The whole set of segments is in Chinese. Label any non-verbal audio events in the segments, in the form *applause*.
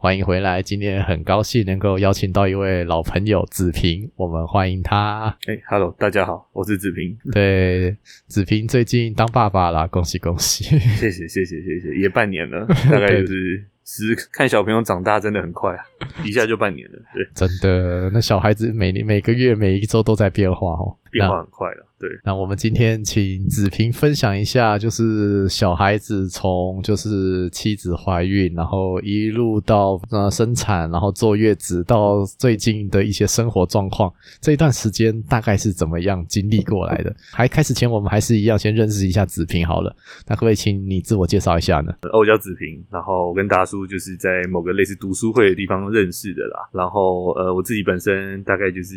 欢迎回来，今天很高兴能够邀请到一位老朋友子平，我们欢迎他。哎，Hello，大家好，我是子平。*laughs* 对，子平最近当爸爸啦，恭喜恭喜！谢谢谢谢谢谢，也半年了，大概就是十看小朋友长大真的很快啊，*laughs* 一下就半年了。对，真的，那小孩子每年每个月每一周都在变化哦，变化很快了。对，那我们今天请子平分享一下，就是小孩子从就是妻子怀孕，然后一路到呃生产，然后坐月子，到最近的一些生活状况，这一段时间大概是怎么样经历过来的？还开始前，我们还是一样先认识一下子平好了。那可不可以请你自我介绍一下呢？哦我叫子平，然后我跟达叔就是在某个类似读书会的地方认识的啦。然后呃，我自己本身大概就是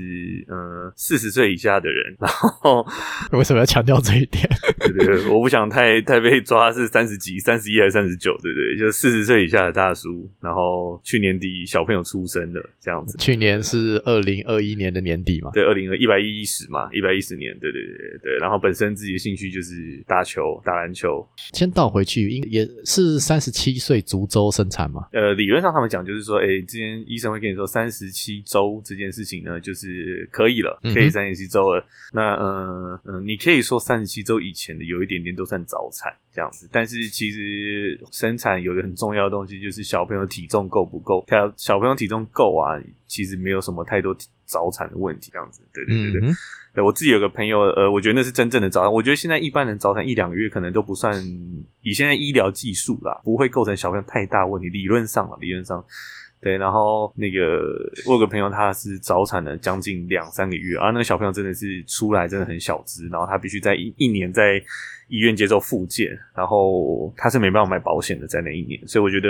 呃四十岁以下的人，然后。*laughs* 为什么要强调这一点？*laughs* 对对，我不想太太被抓是三十几、三十一还是三十九，对不对？就四十岁以下的大叔，然后去年底小朋友出生的这样子。去年是二零二一年的年底嘛？对，二零二一百一十嘛，一百一十年，对对对对。然后本身自己的兴趣就是打球、打篮球。先倒回去，应也是三十七岁足周生产嘛？呃，理论上他们讲就是说，哎，之前医生会跟你说，三十七周这件事情呢，就是可以了，可以三十七周了。那嗯。嗯嗯，你可以说三十七周以前的有一点点都算早产这样子，但是其实生产有一个很重要的东西，就是小朋友体重够不够。他小朋友体重够啊，其实没有什么太多早产的问题这样子。对对对对，我自己有个朋友，呃，我觉得那是真正的早产。我觉得现在一般人早产一两个月可能都不算，以现在医疗技术啦，不会构成小朋友太大问题。理论上啊，理论上。对，然后那个我有个朋友，他是早产了将近两三个月，啊，那个小朋友真的是出来真的很小只，然后他必须在一一年在医院接受复健，然后他是没办法买保险的，在那一年，所以我觉得，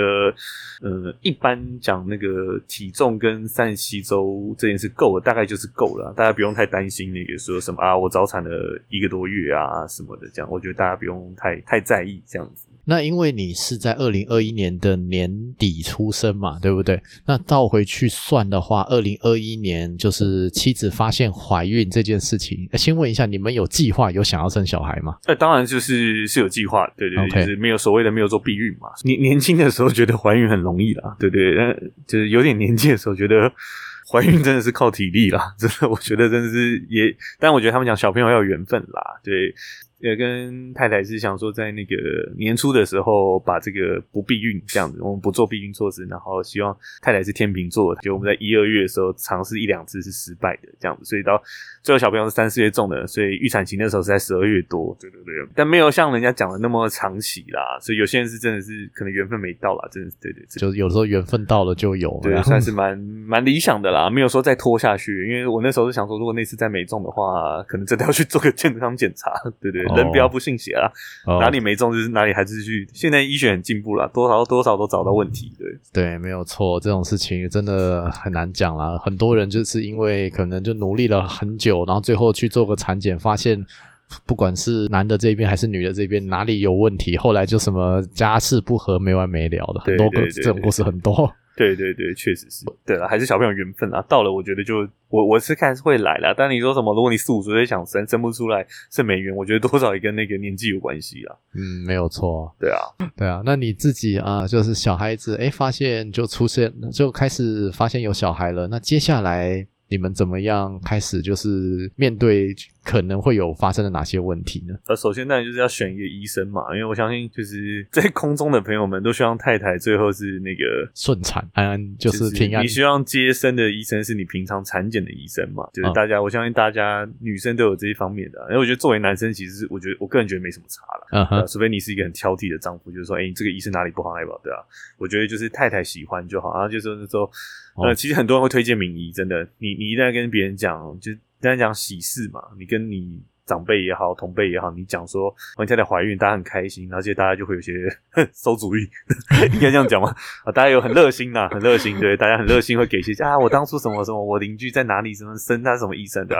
呃，一般讲那个体重跟三十七周这件事够了，大概就是够了，大家不用太担心那个说什么啊，我早产了一个多月啊什么的，这样，我觉得大家不用太太在意这样子。那因为你是在二零二一年的年底出生嘛，对不对？那倒回去算的话，二零二一年就是妻子发现怀孕这件事情。先问一下，你们有计划有想要生小孩吗？那当然就是是有计划，对对对，就是没有所谓的没有做避孕嘛。年年轻的时候觉得怀孕很容易啦，对对，就是有点年纪的时候觉得怀孕真的是靠体力啦，真的，我觉得真的是也，但我觉得他们讲小朋友要有缘分啦，对。也跟太太是想说，在那个年初的时候把这个不避孕这样子，我们不做避孕措施，然后希望太太是天秤座，就我们在一二月的时候尝试一两次是失败的这样子，所以到最后小朋友是三四月中的，所以预产期那时候是在十二月多，对对对，但没有像人家讲的那么长期啦，所以有些人是真的是可能缘分没到啦，真的是对对，就是有的时候缘分到了就有，对，算是 *laughs* 蛮蛮理想的啦，没有说再拖下去，因为我那时候是想说，如果那次再没中的话，可能真的要去做个健康检查，对对。人不要不信邪啊，哪里没中就是哪里还是去。现在医学很进步了，多少多少都找到问题。对对，没有错，这种事情真的很难讲啦。很多人就是因为可能就努力了很久，然后最后去做个产检，发现不管是男的这边还是女的这边哪里有问题，后来就什么家事不和没完没了的，很多个这种故事很多。对对对，确实是。对了，还是小朋友缘分啊。到了，我觉得就我我是看是会来了。但你说什么？如果你四五岁想生，生不出来是没缘，我觉得多少也跟那个年纪有关系啊。嗯，没有错。对啊，对啊。那你自己啊，就是小孩子，哎，发现就出现，就开始发现有小孩了。那接下来。你们怎么样开始就是面对可能会有发生的哪些问题呢？呃，首先当然就是要选一个医生嘛，因为我相信就是 *laughs* 在空中的朋友们都希望太太最后是那个顺产安安，就是平安。你希望接生的医生是你平常产检的医生嘛？就是大家，我相信大家女生都有这一方面的。因为我觉得作为男生，其实我觉得我个人觉得没什么差了。嗯哼，除非你是一个很挑剔的丈夫，就是说，哎，这个医生哪里不好，哪里不好，对啊？我觉得就是太太喜欢就好，然后就是说。呃，其实很多人会推荐名医，真的，你你一旦跟别人讲，就刚才讲喜事嘛，你跟你长辈也好，同辈也好，你讲说我太太怀孕，大家很开心，而且大家就会有些 *laughs* 馊主意，*laughs* 应该这样讲吗？*laughs* 啊，大家有很热心呐，很热心，对，大家很热心，会给些啊，我当初什么什么，我邻居在哪里什么生他什么医生的。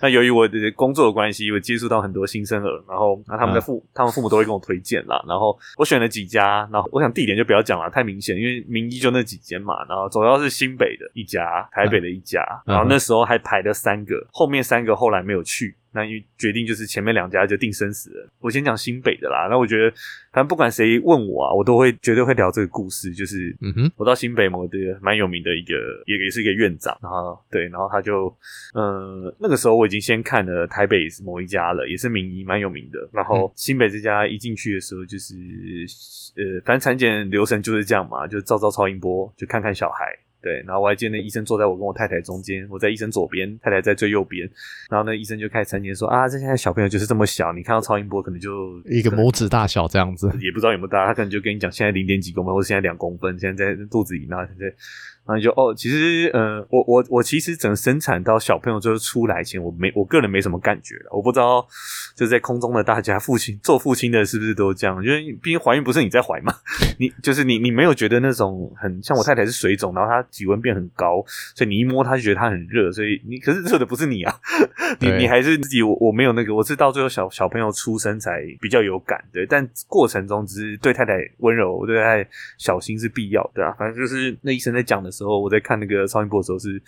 那由于我的工作的关系，我接触到很多新生儿，然后那他们的父，他们父母都会跟我推荐啦。然后我选了几家，然后我想地点就不要讲了，太明显，因为名医就那几间嘛。然后主要是新北的一家，台北的一家，然后那时候还排了三个，后面三个后来没有去。那因为决定就是前面两家就定生死了。我先讲新北的啦。那我觉得，反正不管谁问我啊，我都会绝对会聊这个故事。就是，嗯哼，我到新北某个蛮有名的一个，也也是一个院长。然后对，然后他就，呃，那个时候我已经先看了台北某一家了，也是名医，蛮有名的。然后新北这家一进去的时候，就是，呃，反正产检流程就是这样嘛，就照照超音波，就看看小孩。对，然后我还记得那医生坐在我跟我太太中间，我在医生左边，太太在最右边。然后那医生就开始成年说啊，这现在小朋友就是这么小，你看到超音波可能就一个拇指大小这样子，也不知道有没有大，他可能就跟你讲现在零点几公分，或者现在两公分，现在在肚子里，那现在。然后就哦，其实呃，我我我其实整个生产到小朋友就是出来前，我没我个人没什么感觉了。我不知道就在空中的大家，父亲做父亲的是不是都这样？因为毕竟怀孕不是你在怀嘛，你就是你你没有觉得那种很像我太太是水肿，然后她体温变很高，所以你一摸她就觉得她很热，所以你可是热的不是你啊，你你还是自己我我没有那个，我是到最后小小朋友出生才比较有感对，但过程中只是对太太温柔，对太太小心是必要的啊。反正就是那医生在讲的。时候我在看那个超音波的时候，是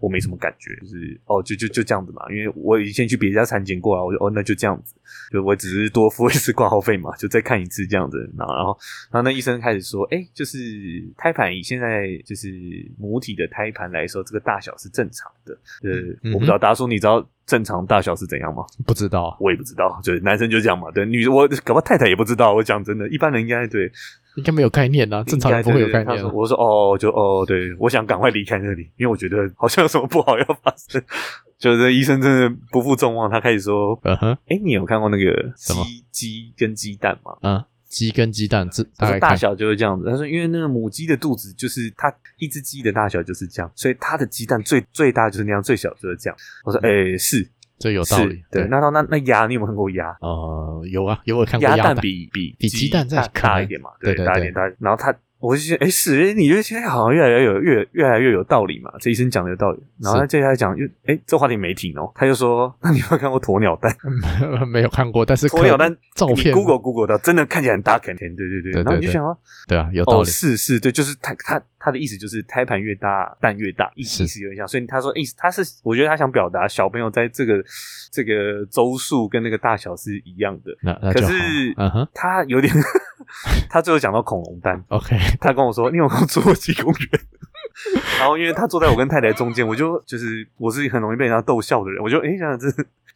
我没什么感觉，就是哦，就就就这样子嘛，因为我以前去别家产检过啊，我就哦，那就这样子，就我只是多付一次挂号费嘛，就再看一次这样子，然后然后然后那医生开始说，哎，就是胎盘以现在就是母体的胎盘来说，这个大小是正常的，呃，我不知道大家说你知道正常大小是怎样吗？不知道，我也不知道，就是男生就这样嘛，对，女我搞不好太太也不知道，我讲真的，一般人应该对。应该没有概念啊，正常人不会有概念。我说哦，就哦，对，我想赶快离开那里，因为我觉得 *laughs* 好像有什么不好要发生。*laughs* 就是医生真的不负众望，他开始说：“嗯哼，哎，你有看过那个鸡鸡跟鸡蛋吗？嗯，鸡跟鸡蛋这大小就是这样子。他说，因为那个母鸡的肚子就是它一只鸡的大小就是这样，所以它的鸡蛋最最大就是那样，最小就是这样。我说，哎，是。”这有道理，对。那那那鸭，你有没有看过鸭？呃，有啊，有我看过鸭蛋比比比鸡蛋再大一点嘛，对，大一点大。然后它。我就觉得，哎，是，哎你觉得现在好像越来越有越越来越有道理嘛？这医生讲的有道理。然后他接下来讲，又，哎，这话题没停哦。他就说，那你有看过鸵鸟蛋？没有看过，但是鸵鸟蛋照片，Google Google 的，真的看起来很大，肯定，对对对。然后你就想啊，对啊，有道理。是是，对，就是他他他的意思就是胎盘越大，蛋越大，意思有点像。所以他说，意思他是，我觉得他想表达小朋友在这个这个周数跟那个大小是一样的。那可是，他有点。*laughs* 他最后讲到恐龙蛋，*laughs* OK，*laughs* 他跟我说：“你有看侏罗纪公园？”然后因为他坐在我跟太太中间，我就就是我是很容易被人家逗笑的人，我就哎想想这。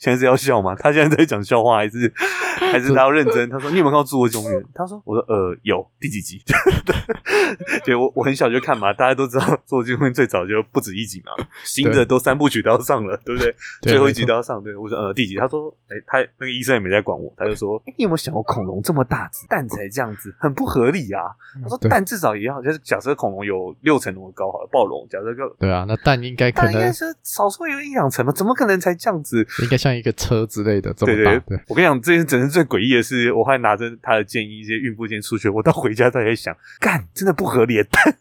现在是要笑吗？他现在在讲笑话还是 *laughs* 还是他要认真？他说：“你有没有看到侏罗纪公园？”他说：“我说呃有第几集？” *laughs* 对，我我很小就看嘛，大家都知道侏罗纪公园最早就不止一集嘛，新的都三部曲都要上了，对不对？最后一集都要上。对，我说呃第几？他说：“哎，他那个医生也没在管我，他就说：*laughs* 你有没有想过恐龙这么大只，蛋才这样子，很不合理啊？他说蛋至少也要，就是假设恐龙有六层那么高好了，暴龙假设个对啊，那蛋应该可能是少说有一两层嘛，怎么可能才这样子？应该像。”一个车之类的，对对对，我跟你讲，这件真是最诡异的是，我还拿着他的建议，一些孕妇建议出去，我到回家都在想，干，真的不合理，蛋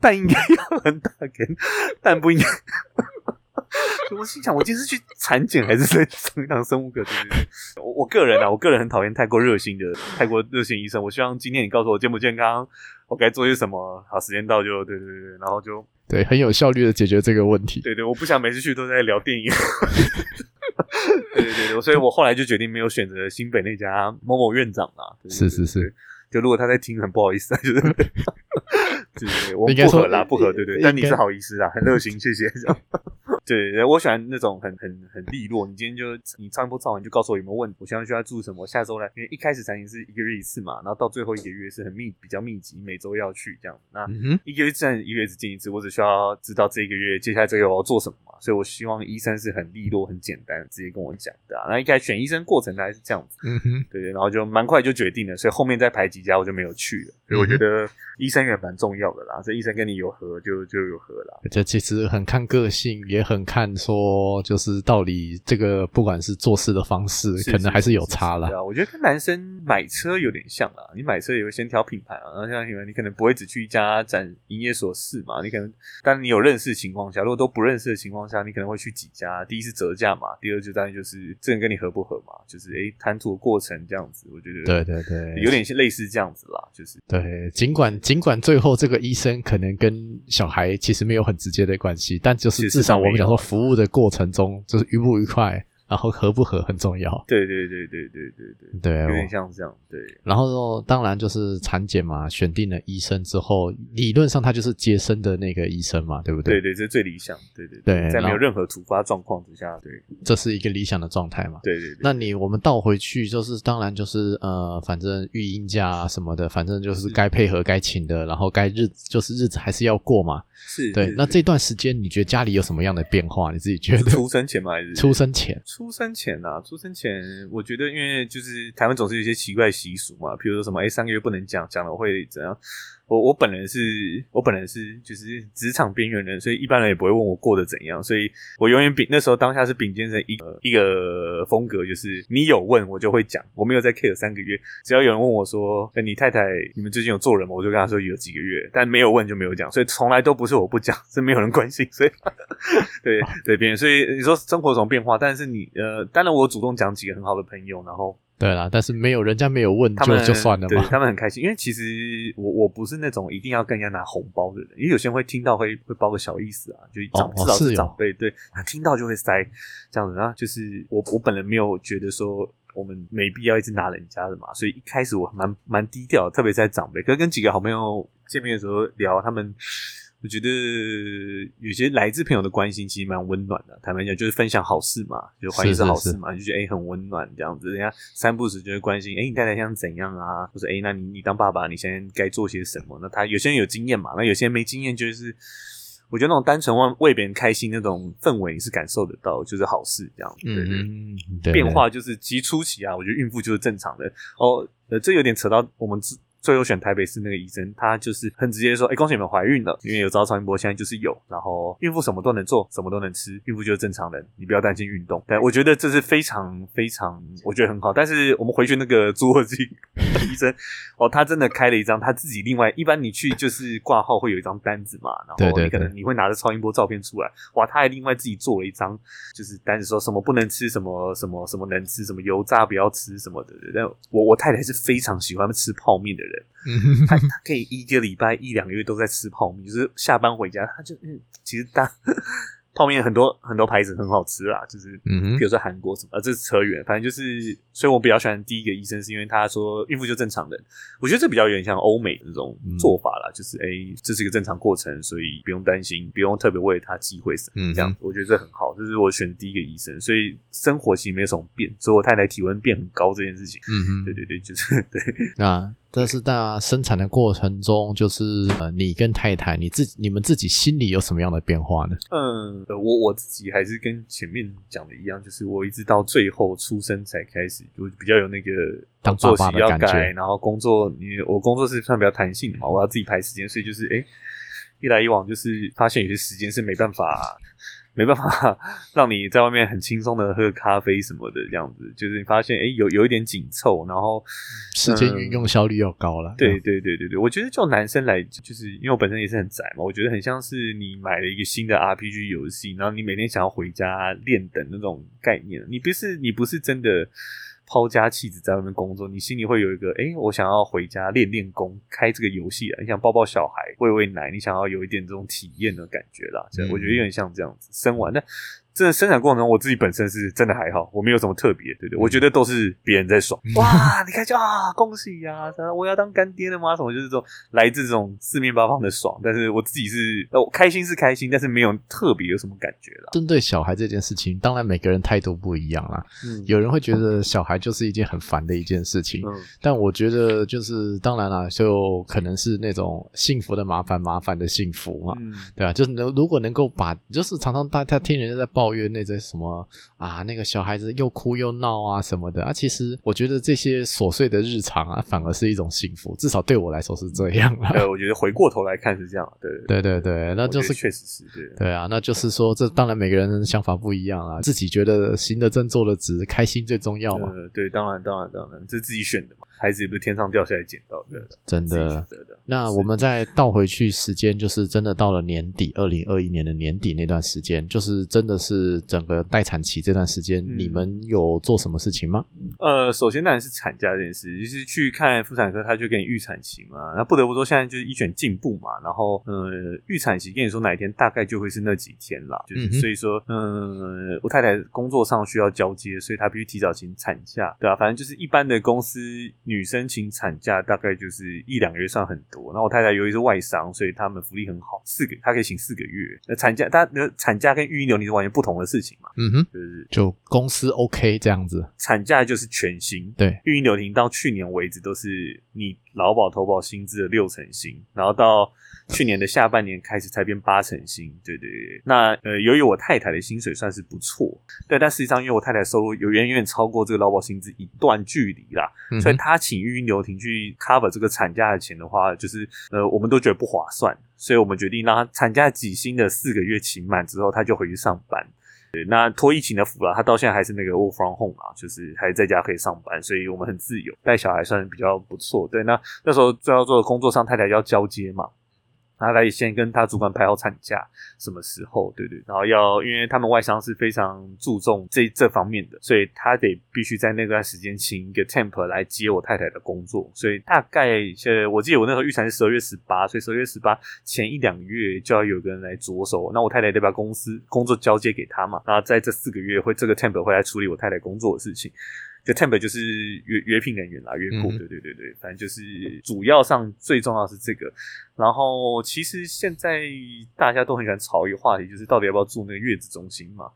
蛋 *laughs* 应该要很大根，蛋不应该。*laughs* 我心想，我今天是去产检还是在上一堂生物课？对对对，我我个人啊，*laughs* 我个人很讨厌太过热心的、太过热心医生。我希望今天你告诉我健不健康，我该做些什么。好，时间到就对对对，然后就对，很有效率的解决这个问题。对对，我不想每次去都在聊电影。*laughs* 对对对，所以我后来就决定没有选择新北那家某某院长了。是是是，就如果他在听，很不好意思啊，就是对，我不合啦，不合，对对。但你是好医师啊，很热心，谢谢。*laughs* 对，我喜欢那种很很很利落。你今天就你超音波照完就告诉我有没有问题，我现在需要注意什么。下周来，因为一开始产检是一个月一次嘛，然后到最后一个月是很密比较密集，每周要去这样。那一个月自然一个月只见一次，我只需要知道这一个月接下来这个月我要做什么嘛。所以我希望医生是很利落、很简单，直接跟我讲的。那一开始选医生过程大概是这样子，嗯哼，对对，然后就蛮快就决定了。所以后面再排几家我就没有去了。所以我觉得医生也蛮重要的啦，这医生跟你有合就就有合啦。这其实很看个性，也很。看说，就是到底这个不管是做事的方式，可能还是有差了。对啊，我觉得跟男生买车有点像啦。你买车也会先挑品牌啊，然后像你们，你可能不会只去一家展营业所试嘛。你可能，当你有认识情况下，如果都不认识的情况下，你可能会去几家。第一是折价嘛，第二就当然就是这人跟你合不合嘛，就是诶谈吐的过程这样子。我觉得对对对，有点类似这样子啦，就是对。尽管尽管最后这个医生可能跟小孩其实没有很直接的关系，但就是至少我们讲说服务的过程中就是愉不愉快。然后合不合很重要。对对对对对对对，对，有点像这样。对，然后当然就是产检嘛，选定了医生之后，理论上他就是接生的那个医生嘛，对不对？对对，这是最理想。对对对，在没有任何突发状况之下，对，这是一个理想的状态嘛。对对。那你我们倒回去，就是当然就是呃，反正育婴假什么的，反正就是该配合该请的，然后该日就是日子还是要过嘛。是对，那这段时间你觉得家里有什么样的变化？你自己觉得？出生前吗？还是出生前？出生前啊，出生前，我觉得因为就是台湾总是有一些奇怪习俗嘛，比如说什么，哎，三个月不能讲，讲了会怎样？我我本人是，我本人是就是职场边缘人，所以一般人也不会问我过得怎样，所以我永远秉那时候当下是秉坚成一个一个风格，就是你有问我就会讲，我没有在 care 三个月，只要有人问我说，你太太你们最近有做人吗？我就跟他说有几个月，但没有问就没有讲，所以从来都不是我不讲，是没有人关心，所以 *laughs* 对对边，所以你说生活什么变化？但是你呃，当然我主动讲几个很好的朋友，然后。对啦，但是没有人家没有问就就算了嘛。他们很开心，因为其实我我不是那种一定要跟人家拿红包的人，因为有些人会听到会会包个小意思啊，就长至少是长辈对，他听到就会塞这样子。然后就是我我本人没有觉得说我们没必要一直拿人家的嘛，所以一开始我蛮蛮低调，特别在长辈，可是跟几个好朋友见面的时候聊他们。我觉得有些来自朋友的关心其实蛮温暖的。坦白讲，就是分享好事嘛，就怀疑是好事嘛，就觉得哎很温暖这样子。人家三不时就会关心，哎你太太想怎样啊？或者哎那你你当爸爸，你现在该做些什么？那他有些人有经验嘛，那有些人没经验，就是我觉得那种单纯为为别人开心那种氛围，你是感受得到，就是好事这样。嗯嗯，变化就是极初期啊，我觉得孕妇就是正常的哦。呃，这有点扯到我们自。最后选台北市那个医生，他就是很直接说：“哎，恭喜你们怀孕了，因为有招超音波，现在就是有。然后孕妇什么都能做，什么都能吃，孕妇就是正常人，你不要担心运动。”但我觉得这是非常非常，我觉得很好。但是我们回去那个侏罗纪医生哦，他真的开了一张他自己另外，一般你去就是挂号会有一张单子嘛，然后你可能你会拿着超音波照片出来，哇，他还另外自己做了一张就是单子，说什么不能吃，什么什么什么能吃，什么油炸不要吃什么的。但我我太太是非常喜欢吃泡面的人。他他可以一个礼拜一两个月都在吃泡面，就是下班回家他就嗯，其实大。泡面很多很多牌子很好吃啦，就是嗯，比如说韩国什么，呃，这是扯远，反正就是，所以我比较喜欢第一个医生，是因为他说孕妇就正常人，我觉得这比较有点像欧美的那种做法啦，就是哎，这是一个正常过程，所以不用担心，不用特别为他忌讳什么，这样我觉得这很好，这是我选第一个医生，所以生活其实没有什么变，所以我太太体温变很高这件事情，嗯嗯，对对对，就是 *laughs* 对啊。这是在生产的过程中，就是呃，你跟太太，你自你们自己心里有什么样的变化呢？嗯，我我自己还是跟前面讲的一样，就是我一直到最后出生才开始，就比较有那个当爸爸的感觉。然后工作，你我工作是算比较弹性的嘛，我要自己排时间，所以就是哎，一来一往，就是发现有些时间是没办法。没办法让你在外面很轻松的喝咖啡什么的这样子，就是你发现哎有有一点紧凑，然后时间运用效率又高了。对对对对对，我觉得就男生来，就是因为我本身也是很宅嘛，我觉得很像是你买了一个新的 RPG 游戏，然后你每天想要回家练等那种概念，你不是你不是真的。抛家弃子在外面工作，你心里会有一个哎，我想要回家练练功，开这个游戏啊！你想抱抱小孩，喂喂奶，你想要有一点这种体验的感觉啦。我觉得有点像这样子，生完那。真的生产过程中，我自己本身是真的还好，我没有什么特别，对不对，我觉得都是别人在爽。哇，你看就啊，恭喜呀！我要当干爹了吗？什么就是这种来自这种四面八方的爽。但是我自己是，我开心是开心，但是没有特别有什么感觉了。针对小孩这件事情，当然每个人态度不一样啦。嗯，有人会觉得小孩就是一件很烦的一件事情，但我觉得就是当然了，就可能是那种幸福的麻烦，麻烦的幸福嘛。嗯，对啊，就是能如果能够把，就是常常大家听人家在报。抱怨那些什么啊，那个小孩子又哭又闹啊什么的啊。其实我觉得这些琐碎的日常啊，反而是一种幸福，至少对我来说是这样啊。呃，我觉得回过头来看是这样，对对对对，那就是确实是对对啊，那就是说，这当然每个人想法不一样啊，自己觉得行得正坐得直，开心最重要嘛。对，当然当然当然，这是自己选的嘛。孩子也不是天上掉下来捡到的，真的。那我们再倒回去时间，就是真的到了年底，二零二一年的年底那段时间，就是真的是整个待产期这段时间，你们有做什么事情吗？呃，首先当然是产假这件事，就是去看妇产科，他就给你预产期嘛。那不得不说，现在就是医选进步嘛。然后，呃，预产期跟你说哪一天大概就会是那几天啦。就是所以说，嗯，我太太工作上需要交接，所以她必须提早请产假，对啊，反正就是一般的公司。女生请产假大概就是一两个月，算很多。然后我太太由于是外商，所以他们福利很好，四个她可以请四个月。那产假，她的产假跟育婴留停是完全不同的事情嘛？嗯哼，就是就公司 OK 这样子，产假就是全薪。对，育婴留停到去年为止都是你劳保投保薪资的六成薪，然后到。去年的下半年开始才变八成薪，对对对。那呃，由于我太太的薪水算是不错，对，但实际上因为我太太收入有远远超过这个劳保薪资一段距离啦，所以她请育婴留停去 cover 这个产假的钱的话，就是呃，我们都觉得不划算，所以我们决定让她产假几薪的四个月请满之后，她就回去上班。对，那托疫情的福了，她到现在还是那个 work from home 啊，就是还在家可以上班，所以我们很自由，带小孩算比较不错。对，那那时候最要做的工作上，太太要交接嘛。他来先跟他主管排好产假什么时候，对对，然后要，因为他们外商是非常注重这这方面的，所以他得必须在那段时间请一个 temp 来接我太太的工作，所以大概呃，我记得我那时候预产是十二月十八，所以十二月十八前一两个月就要有个人来着手，那我太太得把公司工作交接给他嘛，然后在这四个月会这个 temp 会来处理我太太工作的事情。就 temp 就是约约聘人员啦，约雇，对对对对，反正就是主要上最重要是这个。然后其实现在大家都很喜欢炒一个话题，就是到底要不要住那个月子中心嘛？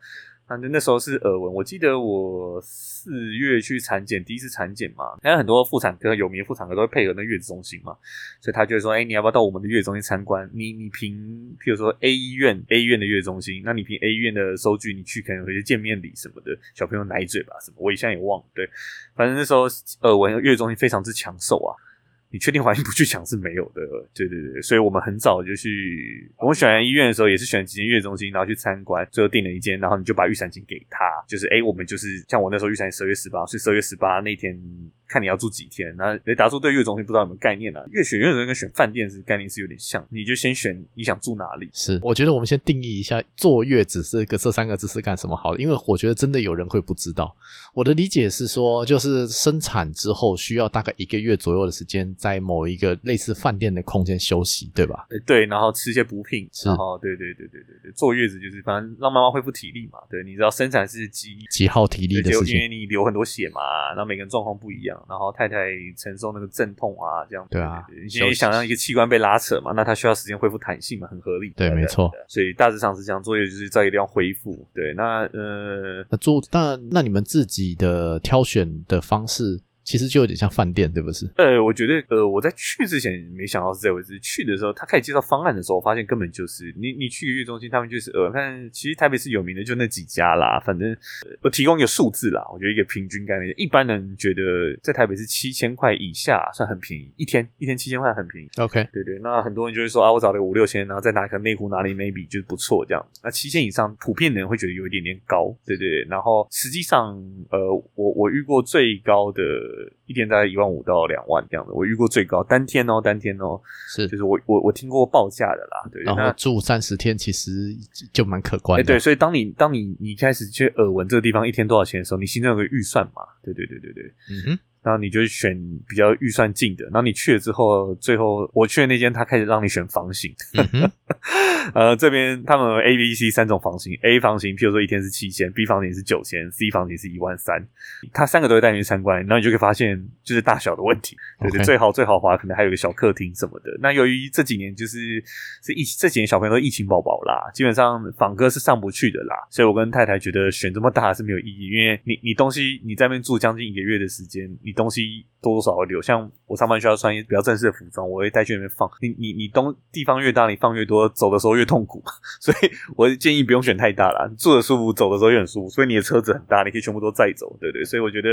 反正那时候是耳闻，我记得我四月去产检，第一次产检嘛，还有很多妇产科有名妇产科都会配合那月子中心嘛，所以他就会说，哎，你要不要到我们的月子中心参观？你你凭，譬如说 A 医院 A 医院的月子中心，那你凭 A 医院的收据，你去可能有些见面礼什么的，小朋友奶嘴吧什么，我一下也忘了，对，反正那时候耳闻月子中心非常之抢手啊。你确定怀孕不去抢是没有的，*laughs* 对对对，所以我们很早就去，我们选完医院的时候也是选几间月中心，然后去参观，最后订了一间，然后你就把预产金给他，就是哎，我们就是像我那时候预产十二月十八，所以十二月十八那天。看你要住几天，那雷达叔对月中心不知道有没有概念啊？月选月中心跟选饭店是概念是有点像，你就先选你想住哪里。是，我觉得我们先定义一下坐月子这个这三个字是干什么好的，因为我觉得真的有人会不知道。我的理解是说，就是生产之后需要大概一个月左右的时间，在某一个类似饭店的空间休息，对吧？对，然后吃一些补品，然后对对对对对对，坐月子就是反正让妈妈恢复体力嘛。对，你知道生产是几几耗体力的事情，因为你流很多血嘛，然后每个人状况不一样。然后太太承受那个阵痛啊，这样对啊，你想让一个器官被拉扯嘛，那它需要时间恢复弹性嘛，很合理。对，没错。所以大致上是这样，作业就是在一定要恢复。对，那呃，那做那那你们自己的挑选的方式。其实就有点像饭店，对不是？呃，我觉得，呃，我在去之前没想到是这回事。去的时候，他开始介绍方案的时候，我发现根本就是你，你去月中心，他们就是呃，看，其实台北市有名的就那几家啦。反正我提供一个数字啦，我觉得一个平均概念，一般人觉得在台北是七千块以下算很便宜，一天一天七千块很便宜。OK，对对，那很多人就会说啊，我找了五六千，然后再拿个内湖哪里 maybe 就是不错这样。那七千以上，普遍的人会觉得有一点点高，对对。然后实际上，呃，我我遇过最高的。一天大概一万五到两万这样的，我遇过最高单天哦，单天哦，是就是我我我听过报价的啦，对，然后住三十天其实就蛮可观的，对，所以当你当你你开始去耳闻这个地方一天多少钱的时候，你心中有个预算嘛，对对对对对，嗯哼。然后你就选比较预算近的，然后你去了之后，最后我去的那间，他开始让你选房型。*laughs* 呃，这边他们 A、B、C 三种房型，A 房型，譬如说一天是七千，B 房型是九千，C 房型是一万三。他三个都会带你去参观，然后你就可以发现就是大小的问题。对对，最好最豪华可能还有个小客厅什么的。那由于这几年就是是疫这几年小朋友都疫情宝宝啦，基本上访哥是上不去的啦，所以我跟太太觉得选这么大是没有意义，因为你你东西你在那边住将近一个月的时间，你。东西多多少会留。像我上班需要穿比较正式的服装，我会带去里面放。你你你东地方越大，你放越多，走的时候越痛苦。*laughs* 所以我建议不用选太大啦，坐的舒服，走的时候也很舒服。所以你的车子很大，你可以全部都载走，对对。所以我觉得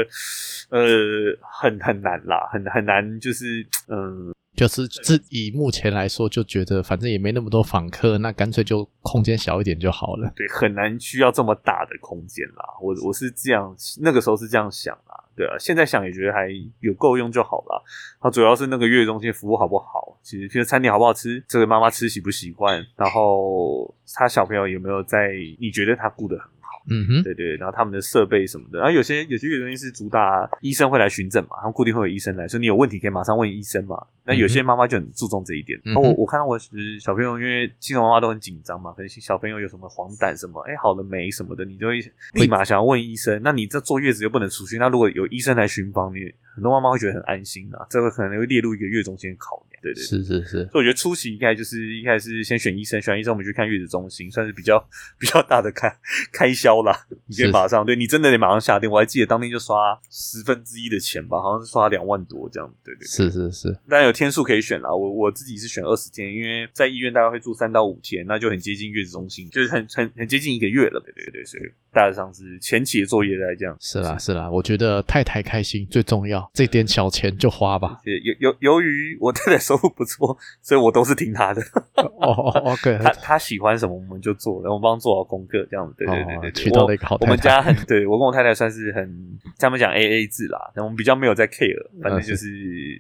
呃很很难啦，很很难，就是嗯。就是自以目前来说，就觉得反正也没那么多访客，那干脆就空间小一点就好了。对，很难需要这么大的空间啦。我我是这样，那个时候是这样想啦。对啊，现在想也觉得还有够用就好了。它主要是那个月子中心服务好不好？其实，其实餐点好不好吃，这个妈妈吃习不习惯，然后他小朋友有没有在？你觉得他顾得很？嗯哼，对对，然后他们的设备什么的，然后有些有些月中心是主打医生会来巡诊嘛，他们固定会有医生来，所以你有问题可以马上问医生嘛。那有些妈妈就很注重这一点。那我我看到我小朋友，因为新手妈妈都很紧张嘛，可能小朋友有什么黄疸什么，哎，好了没什么的，你就会立马想要问医生。那你这坐月子又不能出去，那如果有医生来巡房，你很多妈妈会觉得很安心啊，这个可能会列入一个月中心考量。对对，是是是。所以我觉得初期应该就是一开始先选医生，选医生我们去看月子中心，算是比较比较大的开开销啦。你可以马上，对你真的得马上下定。我还记得当天就刷十分之一的钱吧，好像是刷两万多这样。对对，是是是。当然有天数可以选啦，我我自己是选二十天，因为在医院大概会住三到五天，那就很接近月子中心，就是很很很接近一个月了。对对对，所以大致上是前期的作业在这样。是啦是啦，我觉得太太开心最重要，这点小钱就花吧。由由由于我太太收入不错。*laughs* 所以我都是听她的。哦，OK，*laughs* 他他喜欢什么我们就做，然后我帮他做好功课，这样子。对对对对，娶到了一个好太太。我们家很对我跟我太太算是很，他们讲 A A 制啦，那我们比较没有在 care，反正就是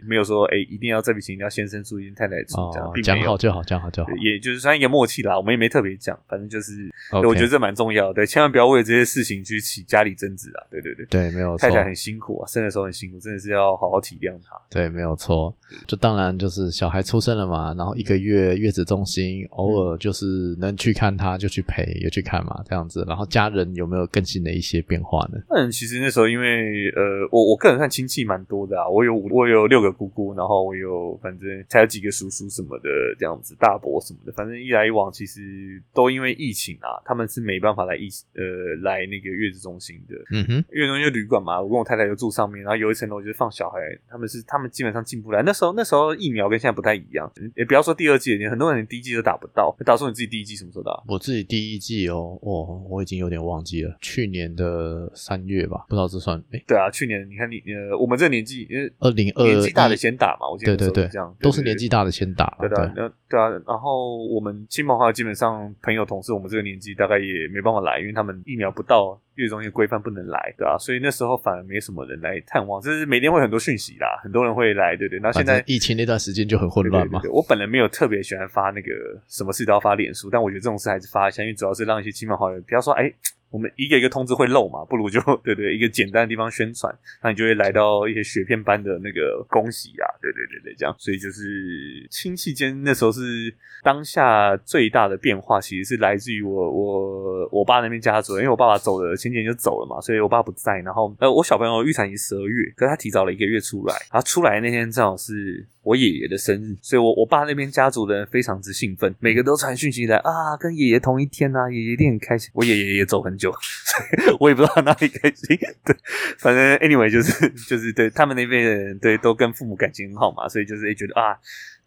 没有说哎，一定要这笔钱一定要先生出，一定太太出，这样讲好就好，讲好就好。也就是算一个默契啦，我们也没特别讲，反正就是，我觉得这蛮重要，对，千万不要为了这些事情去起家里争执啊。对对对，对，没有太太很辛苦啊，生的时候很辛苦，真的是要好好体谅他。对，没有错。就当然就是小孩出生了嘛，然后一个月月子中心，偶尔就是能去看他就去陪，也去看嘛，这样子。然后家人有没有更新的一些变化呢？嗯，其实那时候因为呃，我我个人看亲戚蛮多的啊，我有我有六个姑姑，然后我有反正还有几个叔叔什么的这样子，大伯什么的，反正一来一往，其实都因为疫情啊，他们是没办法来疫呃来那个月子中心的。嗯哼，月子中心旅馆嘛，我跟我太太就住上面，然后有一层楼就是放小孩，他们是他们基本上进不来。那时候那时候疫苗跟现在不太一样，也不要说第二季，很多人连第一季都打不到。打说你自己第一季什么时候打？我自己第一季哦，哦，我已经有点忘记了，去年的三月吧，不知道这算哎。对啊，去年你看你呃，我们这个年纪，因为二零二年纪大的先打嘛，我记得对对对，这样都是年纪大的先打。对啊，那对啊，然后我们亲朋好友基本上朋友同事，我们这个年纪大概也没办法来，因为他们疫苗不到。月中心规范不能来，对吧？所以那时候反而没什么人来探望，就是每天会很多讯息啦，很多人会来，对对。那现在疫情那段时间就很混乱嘛。我本人没有特别喜欢发那个什么事都要发脸书，但我觉得这种事还是发一下，因为主要是让一些亲朋好友，不要说哎。我们一个一个通知会漏嘛，不如就 *laughs* 对对，一个简单的地方宣传，那你就会来到一些雪片般的那个恭喜啊，对对对对，这样，所以就是亲戚间那时候是当下最大的变化，其实是来自于我我我爸那边家族，因为我爸爸走了前几年就走了嘛，所以我爸不在，然后呃我小朋友预产期十二月，可是他提早了一个月出来，然后出来那天正好是。我爷爷的生日，所以我我爸那边家族的人非常之兴奋，每个都传讯息来啊，跟爷爷同一天呐，爷爷一定很开心。我爷爷也走很久，*laughs* 所以我也不知道哪里开心。*laughs* 对，反正 anyway 就是 *laughs* 就是对他们那边的人，对都跟父母感情很好嘛，所以就是也觉得啊。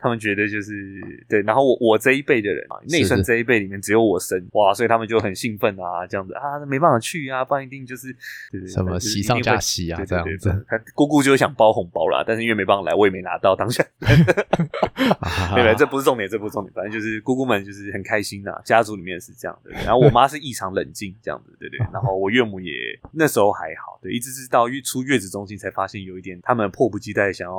他们觉得就是对，然后我我这一辈的人啊，内孙这一辈里面只有我生哇，所以他们就很兴奋啊，这样子啊，没办法去啊，不然一定就是什么喜上加喜啊，这样子。他姑姑就想包红包啦，但是因为没办法来，我也没拿到当下。*laughs* *laughs* 对对，这不是重点，这不是重点，反正就是姑姑们就是很开心呐，家族里面是这样的。然后我妈是异常冷静这样子，对对。*laughs* 然后我岳母也那时候还好，对，一直是到月出月子中心才发现有一点，他们迫不及待想要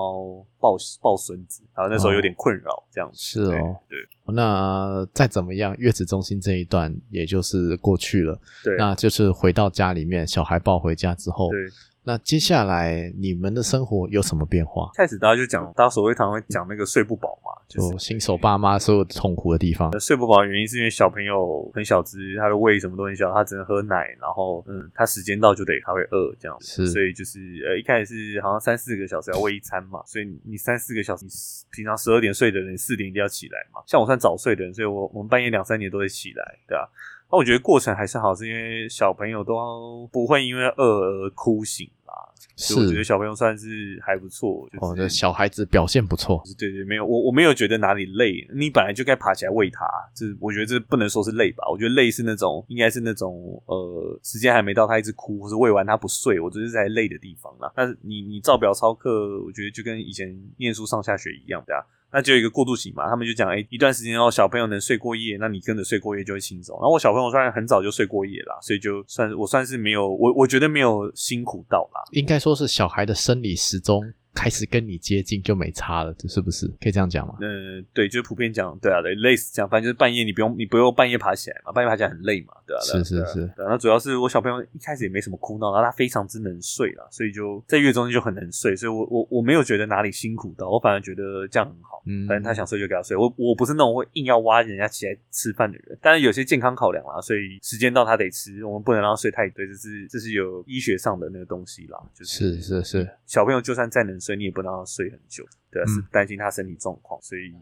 抱抱孙子，然后那时候有点。困扰这样子是哦，对，那再怎么样，月子中心这一段也就是过去了，对，那就是回到家里面，小孩抱回家之后，对。那接下来你们的生活有什么变化？开始大家就讲，大家所谓常会讲那个睡不饱嘛，就新手爸妈所有痛苦的地方。睡不饱的原因是因为小朋友很小只，他的胃什么都很小，他只能喝奶，然后嗯，他时间到就得他会饿这样子，所以就是呃一开始是好像三四个小时要喂一餐嘛，所以你三四个小时，你平常十二点睡的人四点一定要起来嘛。像我算早睡的人，所以我我们半夜两三点都会起来，对吧？那我觉得过程还是好，是因为小朋友都不会因为饿而哭醒啦。所以我觉得小朋友算是还不错。哦，这小孩子表现不错。对对，没有我我没有觉得哪里累。你本来就该爬起来喂他，这我觉得这不能说是累吧？我觉得累是那种应该是那种呃，时间还没到，他一直哭，或者喂完他不睡，我觉得是在累的地方啦。但是你你照表操课，我觉得就跟以前念书上下学一样的。那就有一个过渡型嘛，他们就讲，哎，一段时间后小朋友能睡过夜，那你跟着睡过夜就会轻松。然后我小朋友虽然很早就睡过夜啦，所以就算我算是没有，我我觉得没有辛苦到啦。应该说是小孩的生理时钟。开始跟你接近就没差了，这是不是可以这样讲吗？嗯，对，就是普遍讲，对啊，对，累死讲，反正就是半夜你不用，你不用半夜爬起来嘛，半夜爬起来很累嘛，对啊，是是是。那主要是我小朋友一开始也没什么哭闹，然后他非常之能睡了，所以就在月中就很能睡，所以我我我没有觉得哪里辛苦到，我反而觉得这样很好。嗯，反正他想睡就给他睡，我我不是那种会硬要挖人家起来吃饭的人，但是有些健康考量啦，所以时间到他得吃，我们不能让他睡太对，这是这是有医学上的那个东西啦，就是是是是，小朋友就算再能睡，你也不能让他睡。很久，对啊，是担心他身体状况，所以。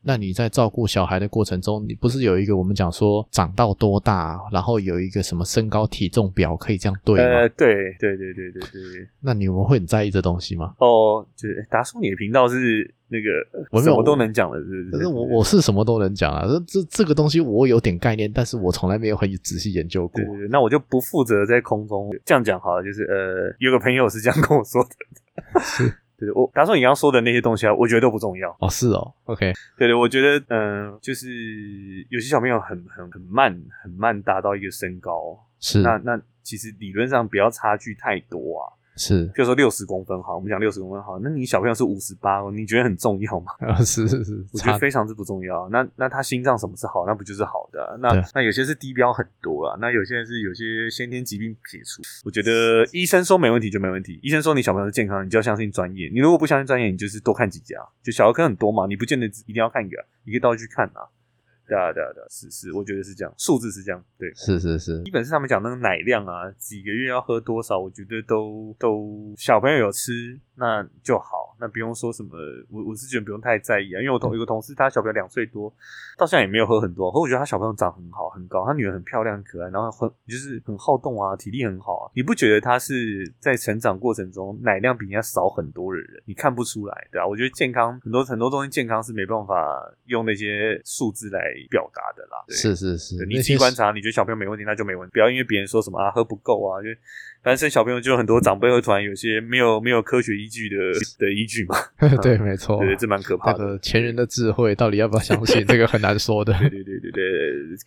那你在照顾小孩的过程中，你不是有一个我们讲说长到多大，然后有一个什么身高体重表可以这样对吗？呃，对对对对对对。*laughs* 那你们会很在意这东西吗？哦，就是达叔，你的频道是那个我什么都能讲的，是不是？可是我我是什么都能讲啊，这这个东西我有点概念，但是我从来没有很仔细研究过。那我就不负责在空中这样讲好了，就是呃，有个朋友是这样跟我说的。*laughs* 对，我打算你刚刚说的那些东西啊，我觉得都不重要哦。是哦，OK，对对，我觉得嗯，就是有些小朋友很很很慢，很慢达到一个身高，是那那其实理论上不要差距太多啊。是，比如说六十公分好，我们讲六十公分好，那你小朋友是五十八哦，你觉得很重要吗？*laughs* 啊，是是是，我觉得非常之不重要。那那他心脏什么是好，那不就是好的？那那有些是低标很多了，那有些人是有些先天疾病撇除。我觉得医生说没问题就没问题，医生说你小朋友是健康，你就要相信专业。你如果不相信专业，你就是多看几家，就小儿科很多嘛，你不见得一定要看一个，你可以到处去看啊。对啊，对啊，对啊，是是，我觉得是这样，数字是这样，对，是是是，基本是他们讲那个奶量啊，几个月要喝多少，我觉得都都小朋友有吃。那就好，那不用说什么，我我是觉得不用太在意啊，因为我同一个同事，他小朋友两岁多，到现在也没有喝很多，可我觉得他小朋友长很好，很高，他女儿很漂亮，很可爱，然后很就是很好动啊，体力很好啊，你不觉得他是在成长过程中奶量比人家少很多的人？你看不出来，对啊？我觉得健康很多很多东西，健康是没办法用那些数字来表达的啦。是是是，你自己观察，你觉得小朋友没问题，那就没问题，不要因为别人说什么啊喝不够啊，就反正生小朋友就很多长辈会突然有些没有没有科学依据的的依据嘛？*laughs* 对，没错，对，这蛮可怕的。前人的智慧到底要不要相信？这个很难说的。对对对对对，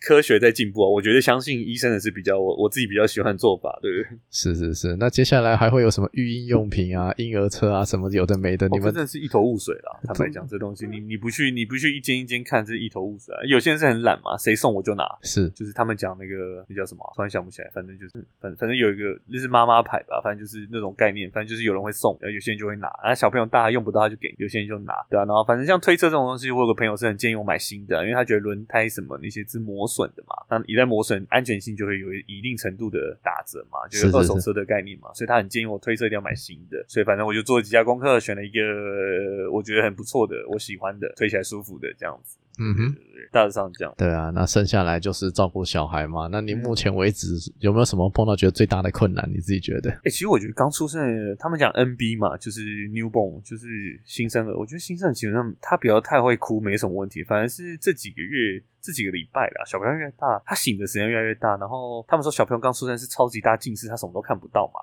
科学在进步啊，我觉得相信医生的是比较我我自己比较喜欢做法，对不对？是是是，那接下来还会有什么育婴用品啊、*laughs* 婴儿车啊什么有的没的？你们真的是一头雾水了。*laughs* 坦白讲，这东西你你不去你不去一间一间看，是一头雾水。有些人是很懒嘛，谁送我就拿。是，就是他们讲那个那叫什么？突然想不起来，反正就是反反正有一个就是妈妈牌吧。反正就是那种概念，反正就是有人会送，然后有些人就会拿，然后小朋友大用不到他就给，有些人就拿，对啊，然后反正像推车这种东西，我有个朋友是很建议我买新的，因为他觉得轮胎什么那些是磨损的嘛，那一旦磨损，安全性就会有一定程度的打折嘛，就是二手车的概念嘛，所以他很建议我推车一定要买新的，所以反正我就做了几家功课，选了一个我觉得很不错的，我喜欢的，推起来舒服的这样子。嗯哼，大致上这样。对啊，那剩下来就是照顾小孩嘛。那你目前为止有没有什么碰到觉得最大的困难？你自己觉得？哎，其实我觉得刚出生，他们讲 NB 嘛，就是 newborn，就是新生儿。我觉得新生儿基本上他不要太会哭，没什么问题。反而是这几个月、这几个礼拜啦，小朋友越大，他醒的时间越来越大。然后他们说小朋友刚出生是超级大近视，他什么都看不到嘛。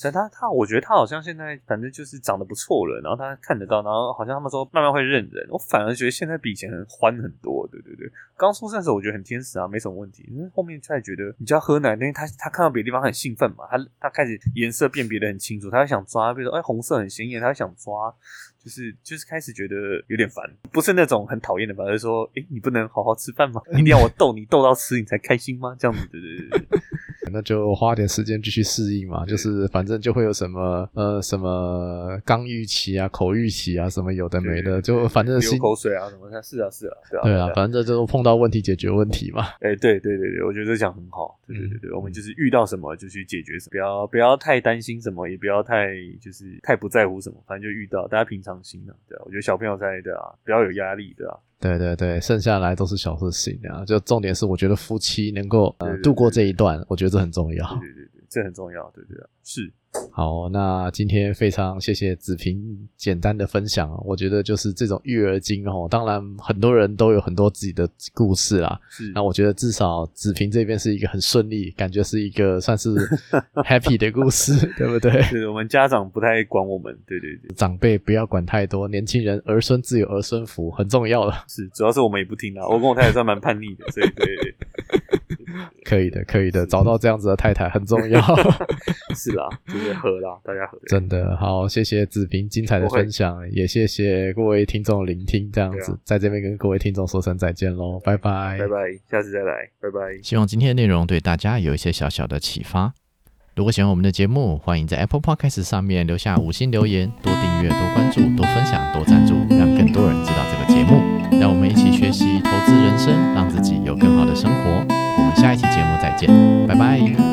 所以他他，我觉得他好像现在反正就是长得不错了，然后他看得到，然后好像他们说慢慢会认人。我反而觉得现在比以前欢很多，对对对。刚出生的时候我觉得很天使啊，没什么问题。因为后面才觉得你就要喝奶，因为他他看到别的地方很兴奋嘛，他他开始颜色辨别的很清楚，他会想抓，比如说哎红色很鲜艳，他会想抓，就是就是开始觉得有点烦，不是那种很讨厌的吧，而是说哎你不能好好吃饭吗？一定要我逗你逗到吃你才开心吗？这样子，对对对。*laughs* 那就花点时间继续适应嘛，就是反正就会有什么呃什么刚预期啊、口预期啊，什么有的没的，就反正流口水啊什么，是啊是啊，对啊，反正就碰到问题解决问题嘛。哎，对对对对，我觉得这讲很好。对对对对，我们就是遇到什么就去解决什么，不要不要太担心什么，也不要太就是太不在乎什么，反正就遇到大家平常心啊。对啊，我觉得小朋友在对啊，不要有压力对啊。对对对，剩下来都是小事情啊。就重点是，我觉得夫妻能够呃度过这一段，我觉得这很重要。对对对，这很重要。对对，是。好，那今天非常谢谢子平简单的分享。我觉得就是这种育儿经哦，当然很多人都有很多自己的故事啦。是，那我觉得至少子平这边是一个很顺利，感觉是一个算是 *laughs* happy 的故事，*laughs* 对不对？是我们家长不太管我们，对对对，长辈不要管太多，年轻人儿孙自有儿孙福，很重要的。是，主要是我们也不听啊。我跟我太太算蛮叛逆的，所以对。*laughs* 可以的，可以的，找到这样子的太太很重要。*laughs* 是啦，就是喝啦，大家喝。真的好，谢谢子平精彩的分享，也谢谢各位听众聆听。这样子，在这边跟各位听众说声再见喽，拜拜，拜拜，下次再来，拜拜。希望今天的内容对大家有一些小小的启发。如果喜欢我们的节目，欢迎在 Apple Podcast 上面留下五星留言，多订阅、多关注、多分享、多赞助，让更多人知道这个节目。让我们一起学习投资人生，让自己有更好的生活。下一期节目再见，拜拜。